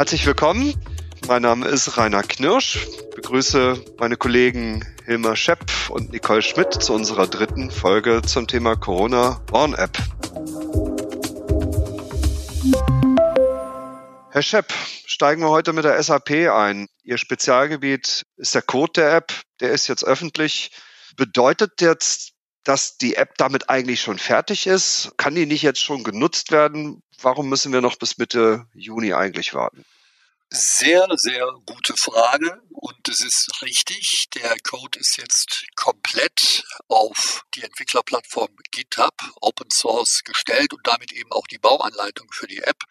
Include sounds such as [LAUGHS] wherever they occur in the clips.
Herzlich willkommen. Mein Name ist Rainer Knirsch. Ich begrüße meine Kollegen Hilmar Schepp und Nicole Schmidt zu unserer dritten Folge zum Thema Corona Warn App. Herr Schepp, steigen wir heute mit der SAP ein. Ihr Spezialgebiet ist der Code der App. Der ist jetzt öffentlich. Bedeutet jetzt, dass die App damit eigentlich schon fertig ist? Kann die nicht jetzt schon genutzt werden? Warum müssen wir noch bis Mitte Juni eigentlich warten? Sehr, sehr gute Frage. Und es ist richtig, der Code ist jetzt komplett auf die Entwicklerplattform GitHub Open Source gestellt und damit eben auch die Bauanleitung für die App.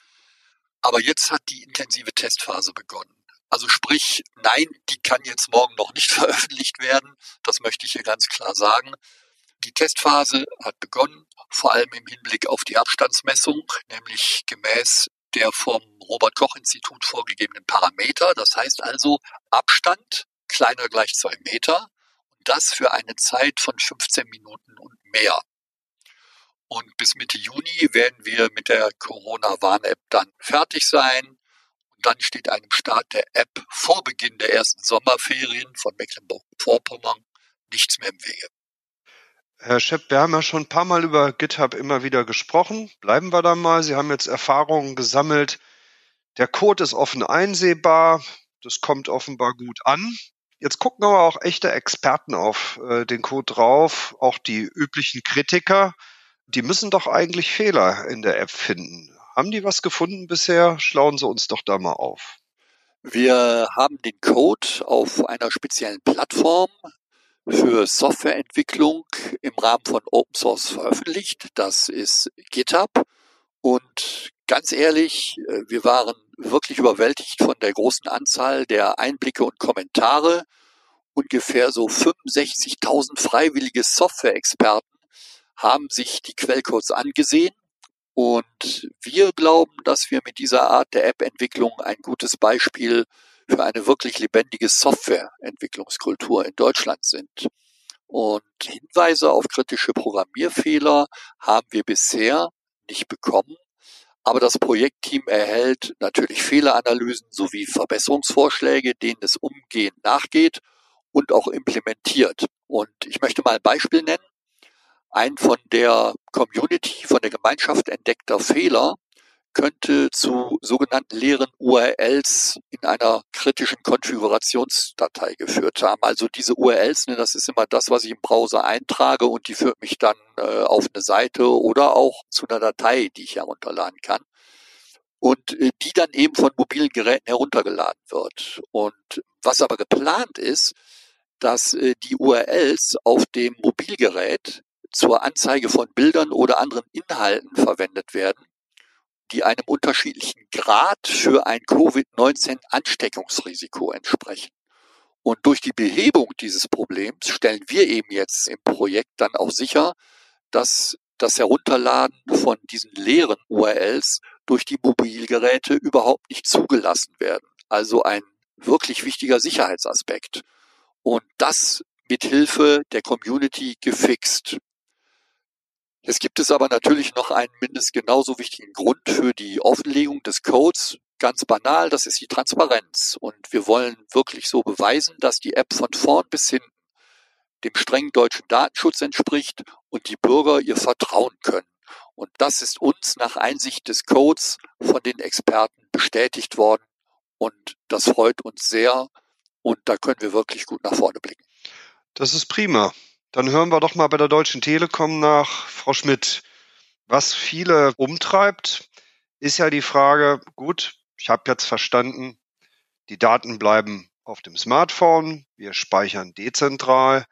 Aber jetzt hat die intensive Testphase begonnen. Also sprich, nein, die kann jetzt morgen noch nicht [LAUGHS] veröffentlicht werden. Das möchte ich hier ganz klar sagen. Die Testphase hat begonnen, vor allem im Hinblick auf die Abstandsmessung, nämlich gemäß der vom Robert Koch Institut vorgegebenen Parameter. Das heißt also Abstand kleiner gleich zwei Meter und das für eine Zeit von 15 Minuten und mehr. Und bis Mitte Juni werden wir mit der Corona-Warn-App dann fertig sein. Und dann steht einem Start der App vor Beginn der ersten Sommerferien von Mecklenburg-Vorpommern nichts mehr im Wege. Herr Schepp, wir haben ja schon ein paar Mal über GitHub immer wieder gesprochen. Bleiben wir da mal. Sie haben jetzt Erfahrungen gesammelt. Der Code ist offen einsehbar. Das kommt offenbar gut an. Jetzt gucken aber auch echte Experten auf äh, den Code drauf, auch die üblichen Kritiker. Die müssen doch eigentlich Fehler in der App finden. Haben die was gefunden bisher? Schlauen Sie uns doch da mal auf. Wir haben den Code auf einer speziellen Plattform für Softwareentwicklung im Rahmen von Open Source veröffentlicht. Das ist GitHub. Und ganz ehrlich, äh, wir waren wirklich überwältigt von der großen Anzahl der Einblicke und Kommentare. Ungefähr so 65.000 freiwillige Software-Experten haben sich die Quellcodes angesehen. Und wir glauben, dass wir mit dieser Art der App-Entwicklung ein gutes Beispiel für eine wirklich lebendige Softwareentwicklungskultur in Deutschland sind. Und Hinweise auf kritische Programmierfehler haben wir bisher nicht bekommen. Aber das Projektteam erhält natürlich Fehleranalysen sowie Verbesserungsvorschläge, denen es umgehend nachgeht und auch implementiert. Und ich möchte mal ein Beispiel nennen. Ein von der Community, von der Gemeinschaft entdeckter Fehler könnte zu sogenannten leeren URLs in einer kritischen Konfigurationsdatei geführt haben. Also diese URLs, ne, das ist immer das, was ich im Browser eintrage und die führt mich dann äh, auf eine Seite oder auch zu einer Datei, die ich herunterladen kann. Und äh, die dann eben von mobilen Geräten heruntergeladen wird. Und was aber geplant ist, dass äh, die URLs auf dem Mobilgerät zur Anzeige von Bildern oder anderen Inhalten verwendet werden die einem unterschiedlichen Grad für ein Covid-19-Ansteckungsrisiko entsprechen. Und durch die Behebung dieses Problems stellen wir eben jetzt im Projekt dann auch sicher, dass das Herunterladen von diesen leeren URLs durch die Mobilgeräte überhaupt nicht zugelassen werden. Also ein wirklich wichtiger Sicherheitsaspekt. Und das mit Hilfe der Community gefixt. Es gibt es aber natürlich noch einen mindestens genauso wichtigen Grund für die Offenlegung des Codes. Ganz banal, das ist die Transparenz. Und wir wollen wirklich so beweisen, dass die App von vorn bis hinten dem strengen deutschen Datenschutz entspricht und die Bürger ihr vertrauen können. Und das ist uns nach Einsicht des Codes von den Experten bestätigt worden. Und das freut uns sehr. Und da können wir wirklich gut nach vorne blicken. Das ist prima. Dann hören wir doch mal bei der Deutschen Telekom nach. Frau Schmidt, was viele umtreibt, ist ja die Frage, gut, ich habe jetzt verstanden, die Daten bleiben auf dem Smartphone, wir speichern dezentral.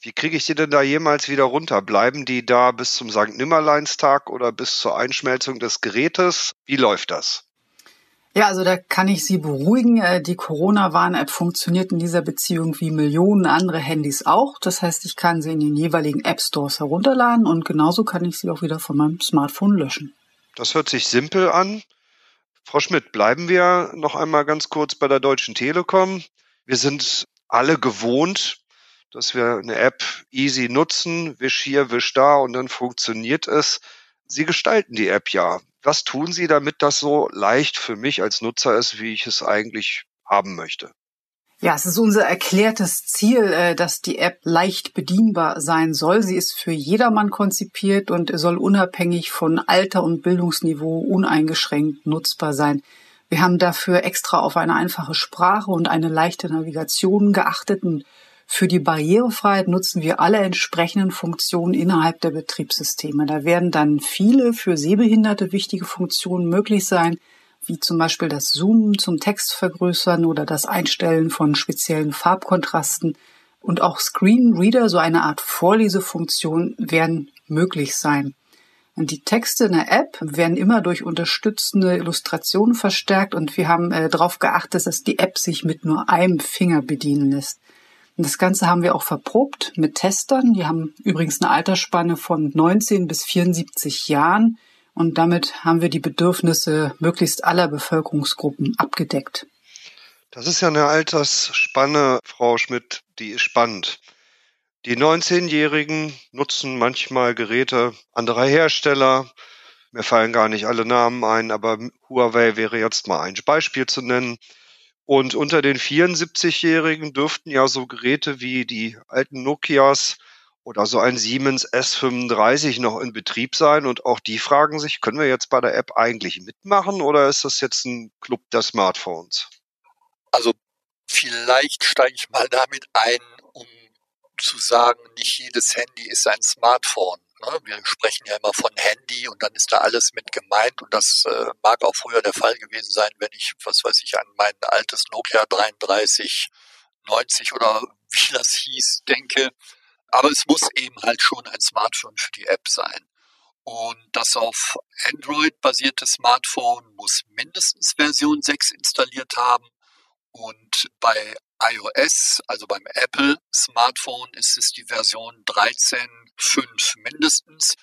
Wie kriege ich die denn da jemals wieder runter? Bleiben die da bis zum St. Nimmerleinstag oder bis zur Einschmelzung des Gerätes? Wie läuft das? Ja, also da kann ich Sie beruhigen. Äh, die Corona-Warn-App funktioniert in dieser Beziehung wie Millionen andere Handys auch. Das heißt, ich kann sie in den jeweiligen App-Stores herunterladen und genauso kann ich sie auch wieder von meinem Smartphone löschen. Das hört sich simpel an. Frau Schmidt, bleiben wir noch einmal ganz kurz bei der Deutschen Telekom. Wir sind alle gewohnt, dass wir eine App easy nutzen, wisch hier, wisch da und dann funktioniert es. Sie gestalten die App ja Was tun Sie, damit das so leicht für mich als Nutzer ist, wie ich es eigentlich haben möchte? Ja, es ist unser erklärtes Ziel, äh, dass die App leicht bedienbar sein soll. Sie ist für jedermann konzipiert und soll unabhängig von Alter und Bildungsniveau uneingeschränkt nutzbar sein. Wir haben dafür extra auf eine einfache Sprache und eine leichte Navigation geachtet und für die Barrierefreiheit nutzen wir alle entsprechenden Funktionen innerhalb der Betriebssysteme. Da werden dann viele für Sehbehinderte wichtige Funktionen möglich sein, wie zum Beispiel das Zoomen zum Text vergrößern oder das Einstellen von speziellen Farbkontrasten und auch Screenreader, so eine Art Vorlesefunktion, werden möglich sein. Und die Texte in der App werden immer durch unterstützende Illustrationen verstärkt und wir haben äh, darauf geachtet, dass die App sich mit nur einem Finger bedienen lässt. Und das Ganze haben wir auch verprobt mit Testern. Die haben übrigens eine Altersspanne von 19 bis 74 Jahren. Und damit haben wir die Bedürfnisse möglichst aller Bevölkerungsgruppen abgedeckt. Das ist ja eine Altersspanne, Frau Schmidt, die ist spannend. Die 19-Jährigen nutzen manchmal Geräte anderer Hersteller. Mir fallen gar nicht alle Namen ein, aber Huawei wäre jetzt mal ein Beispiel zu nennen. Und unter den 74-Jährigen dürften ja so Geräte wie die alten Nokias oder so ein Siemens S35 noch in Betrieb sein. Und auch die fragen sich, können wir jetzt bei der App eigentlich mitmachen oder ist das jetzt ein Club der Smartphones? Also vielleicht steige ich mal damit ein, um zu sagen, nicht jedes Handy ist ein Smartphone. Ne? Wir sprechen ja immer von Handy und dann ist da alles mit gemeint und das äh, mag auch früher der Fall gewesen sein, wenn ich, was weiß ich, an mein altes Nokia 3390 oder [LAUGHS] wie das hieß, denke. Aber es muss eben halt schon ein Smartphone für die App sein. Und das auf Android basierte Smartphone muss mindestens Version 6 installiert haben. Und bei iOS, also beim Apple Smartphone, ist es die Version 13.5 mindestens,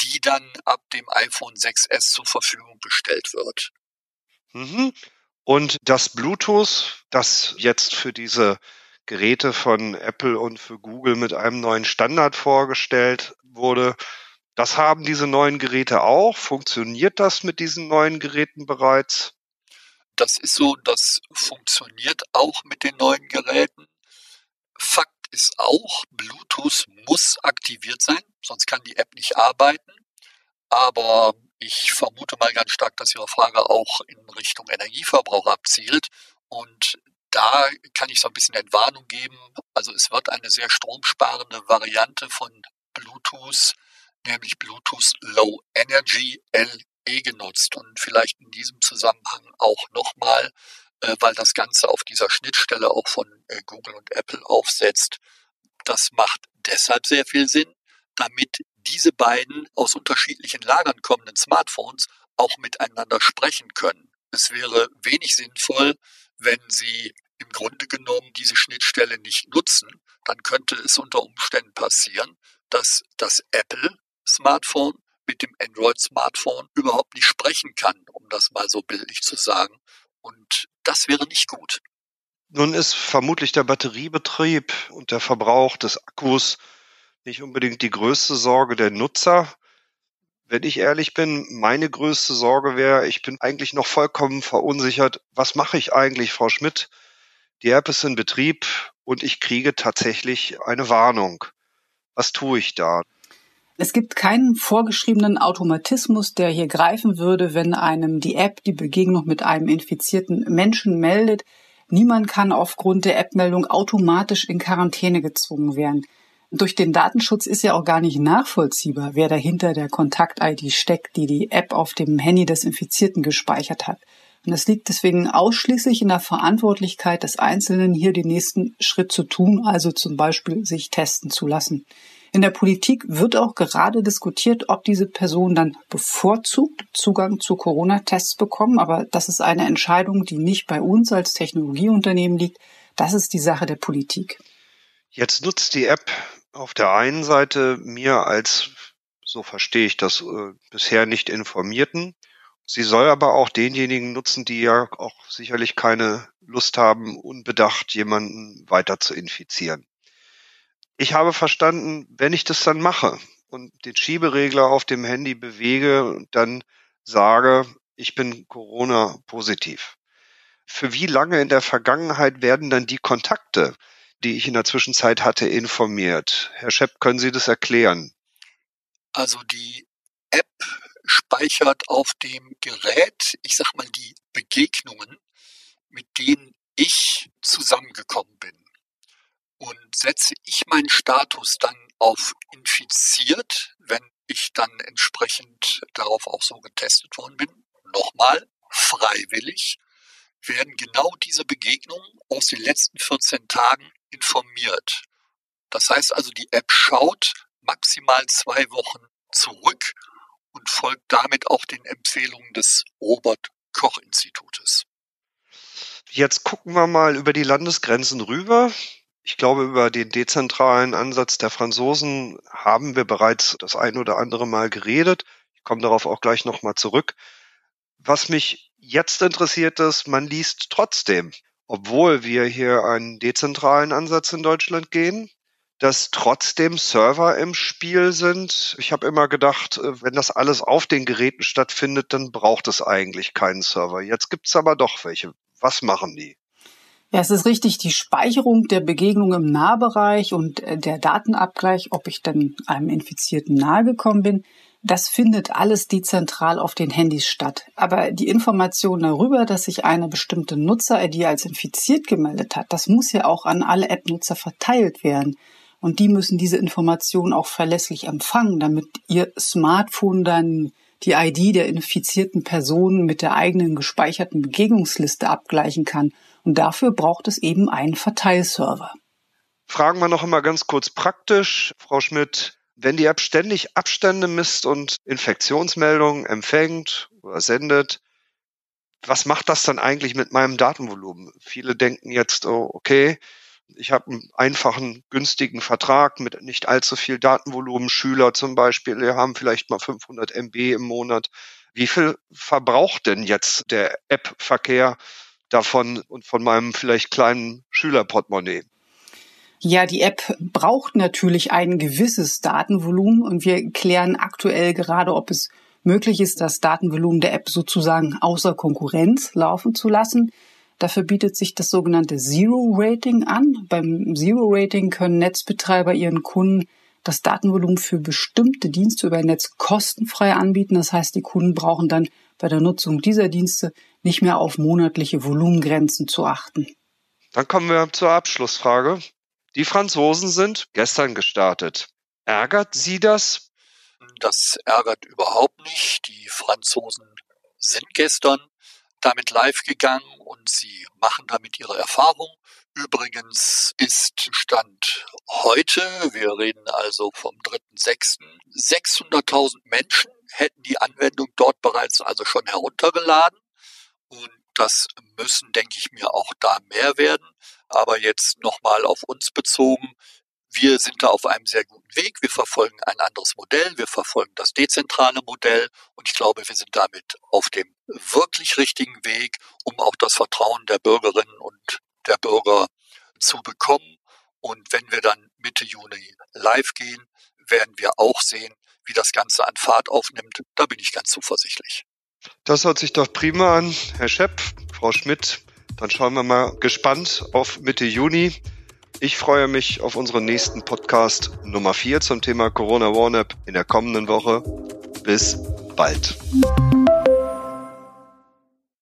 die dann ab dem iPhone 6S zur Verfügung gestellt wird. Mhm. Und das Bluetooth, das jetzt für diese Geräte von Apple und für Google mit einem neuen Standard vorgestellt wurde. Das haben diese neuen Geräte auch. Funktioniert das mit diesen neuen Geräten bereits? Das ist so, das funktioniert auch mit den neuen Geräten. Fakt ist auch, Bluetooth muss aktiviert sein, sonst kann die App nicht arbeiten. Aber ich vermute mal ganz stark, dass Ihre Frage auch in Richtung Energieverbrauch abzielt. Und da kann ich so ein bisschen Entwarnung geben. Also es wird eine sehr stromsparende Variante von Bluetooth, nämlich Bluetooth Low Energy LE genutzt. Und vielleicht in diesem Zusammenhang auch nochmal, äh, weil das Ganze auf dieser Schnittstelle auch von äh, Google und Apple aufsetzt. Das macht deshalb sehr viel Sinn, damit diese beiden aus unterschiedlichen Lagern kommenden Smartphones auch miteinander sprechen können. Es wäre wenig sinnvoll, wenn Sie im Grunde genommen diese Schnittstelle nicht nutzen, dann könnte es unter Umständen passieren, dass das Apple-Smartphone mit dem Android-Smartphone überhaupt nicht sprechen kann, um das mal so bildlich zu sagen. Und das wäre nicht gut. Nun ist vermutlich der Batteriebetrieb und der Verbrauch des Akkus nicht unbedingt die größte Sorge der Nutzer. Wenn ich ehrlich bin, meine größte Sorge wäre, ich bin eigentlich noch vollkommen verunsichert. Was mache ich eigentlich, Frau Schmidt? Die App ist in Betrieb und ich kriege tatsächlich eine Warnung. Was tue ich da? Es gibt keinen vorgeschriebenen Automatismus, der hier greifen würde, wenn einem die App die Begegnung mit einem infizierten Menschen meldet. Niemand kann aufgrund der App-Meldung automatisch in Quarantäne gezwungen werden durch den Datenschutz ist ja auch gar nicht nachvollziehbar, wer dahinter der Kontakt-ID steckt, die die App auf dem Handy des Infizierten gespeichert hat. Und das liegt deswegen ausschließlich in der Verantwortlichkeit des Einzelnen, hier den nächsten Schritt zu tun, also zum Beispiel sich testen zu lassen. In der Politik wird auch gerade diskutiert, ob diese Personen dann bevorzugt Zugang zu Corona-Tests bekommen. Aber das ist eine Entscheidung, die nicht bei uns als Technologieunternehmen liegt. Das ist die Sache der Politik. Jetzt nutzt die App auf der einen Seite mir als, so verstehe ich das, äh, bisher nicht informierten. Sie soll aber auch denjenigen nutzen, die ja auch sicherlich keine Lust haben, unbedacht jemanden weiter zu infizieren. Ich habe verstanden, wenn ich das dann mache und den Schieberegler auf dem Handy bewege, dann sage, ich bin Corona positiv. Für wie lange in der Vergangenheit werden dann die Kontakte, die ich in der Zwischenzeit hatte, informiert? Herr Schepp, können Sie das erklären? Also die App speichert auf dem Gerät, ich sag mal, die Begegnungen, mit denen ich zusammengekommen bin. Und setze ich meinen Status dann auf infiziert, wenn ich dann entsprechend darauf auch so getestet worden bin, nochmal freiwillig, werden genau diese Begegnungen aus den letzten 14 Tagen informiert. Das heißt also, die App schaut maximal zwei Wochen zurück und folgt damit auch den Empfehlungen des Robert Koch Institutes. Jetzt gucken wir mal über die Landesgrenzen rüber. Ich glaube, über den dezentralen Ansatz der Franzosen haben wir bereits das ein oder andere Mal geredet. Ich komme darauf auch gleich nochmal zurück. Was mich jetzt interessiert ist, man liest trotzdem, obwohl wir hier einen dezentralen Ansatz in Deutschland gehen, dass trotzdem Server im Spiel sind. Ich habe immer gedacht, äh, wenn das alles auf den Geräten stattfindet, dann braucht es eigentlich keinen Server. Jetzt gibt es aber doch welche. Was machen die? Ja, es ist richtig, die Speicherung der Begegnung im Nahbereich und äh, der Datenabgleich, ob ich dann einem Infizierten nahegekommen bin, das findet alles dezentral auf den Handys statt. Aber die Information darüber, dass sich eine bestimmte Nutzer-ID als infiziert gemeldet hat, das muss ja auch an alle App-Nutzer verteilt werden. Und die müssen diese Information auch verlässlich empfangen, damit ihr Smartphone dann die ID der infizierten Person mit der eigenen gespeicherten Begegnungsliste abgleichen kann. Und dafür braucht es eben einen Verteilserver. Fragen wir noch einmal ganz kurz praktisch, Frau Schmidt. Wenn die App ständig Abstände misst und Infektionsmeldungen empfängt oder sendet, was macht das dann eigentlich mit meinem Datenvolumen? Viele denken jetzt, oh, okay, ich habe einen einfachen, günstigen Vertrag mit nicht allzu viel Datenvolumen. Schüler zum Beispiel, die haben vielleicht mal 500 MB im Monat. Wie viel verbraucht denn jetzt der App-Verkehr davon und von meinem vielleicht kleinen Schülerportemonnaie? Ja, die App braucht natürlich ein gewisses Datenvolumen und wir klären aktuell gerade, ob es möglich ist, das Datenvolumen der App sozusagen außer Konkurrenz laufen zu lassen. Dafür bietet sich das sogenannte Zero Rating an. Beim Zero Rating können Netzbetreiber ihren Kunden das Datenvolumen für bestimmte Dienste über ein Netz kostenfrei anbieten. Das heißt, die Kunden brauchen dann bei der Nutzung dieser Dienste nicht mehr auf monatliche Volumengrenzen zu achten. Dann kommen wir zur Abschlussfrage. Die Franzosen sind gestern gestartet. Ärgert Sie das? Das ärgert überhaupt nicht. Die Franzosen sind gestern damit live gegangen und sie machen damit ihre Erfahrung. Übrigens ist Stand heute, wir reden also vom 3.6., 600.000 Menschen hätten die Anwendung dort bereits also schon heruntergeladen. Und das müssen, denke ich mir, auch da mehr werden. Aber jetzt nochmal auf uns bezogen. Wir sind da auf einem sehr guten Weg. Wir verfolgen ein anderes Modell. Wir verfolgen das dezentrale Modell. Und ich glaube, wir sind damit auf dem wirklich richtigen Weg, um auch das Vertrauen der Bürgerinnen und der Bürger zu bekommen. Und wenn wir dann Mitte Juni live gehen, werden wir auch sehen, wie das Ganze an Fahrt aufnimmt. Da bin ich ganz zuversichtlich. Das hört sich doch prima an, Herr Schepp, Frau Schmidt. Dann schauen wir mal gespannt auf Mitte Juni. Ich freue mich auf unseren nächsten Podcast Nummer 4 zum Thema Corona Warn App in der kommenden Woche. Bis bald.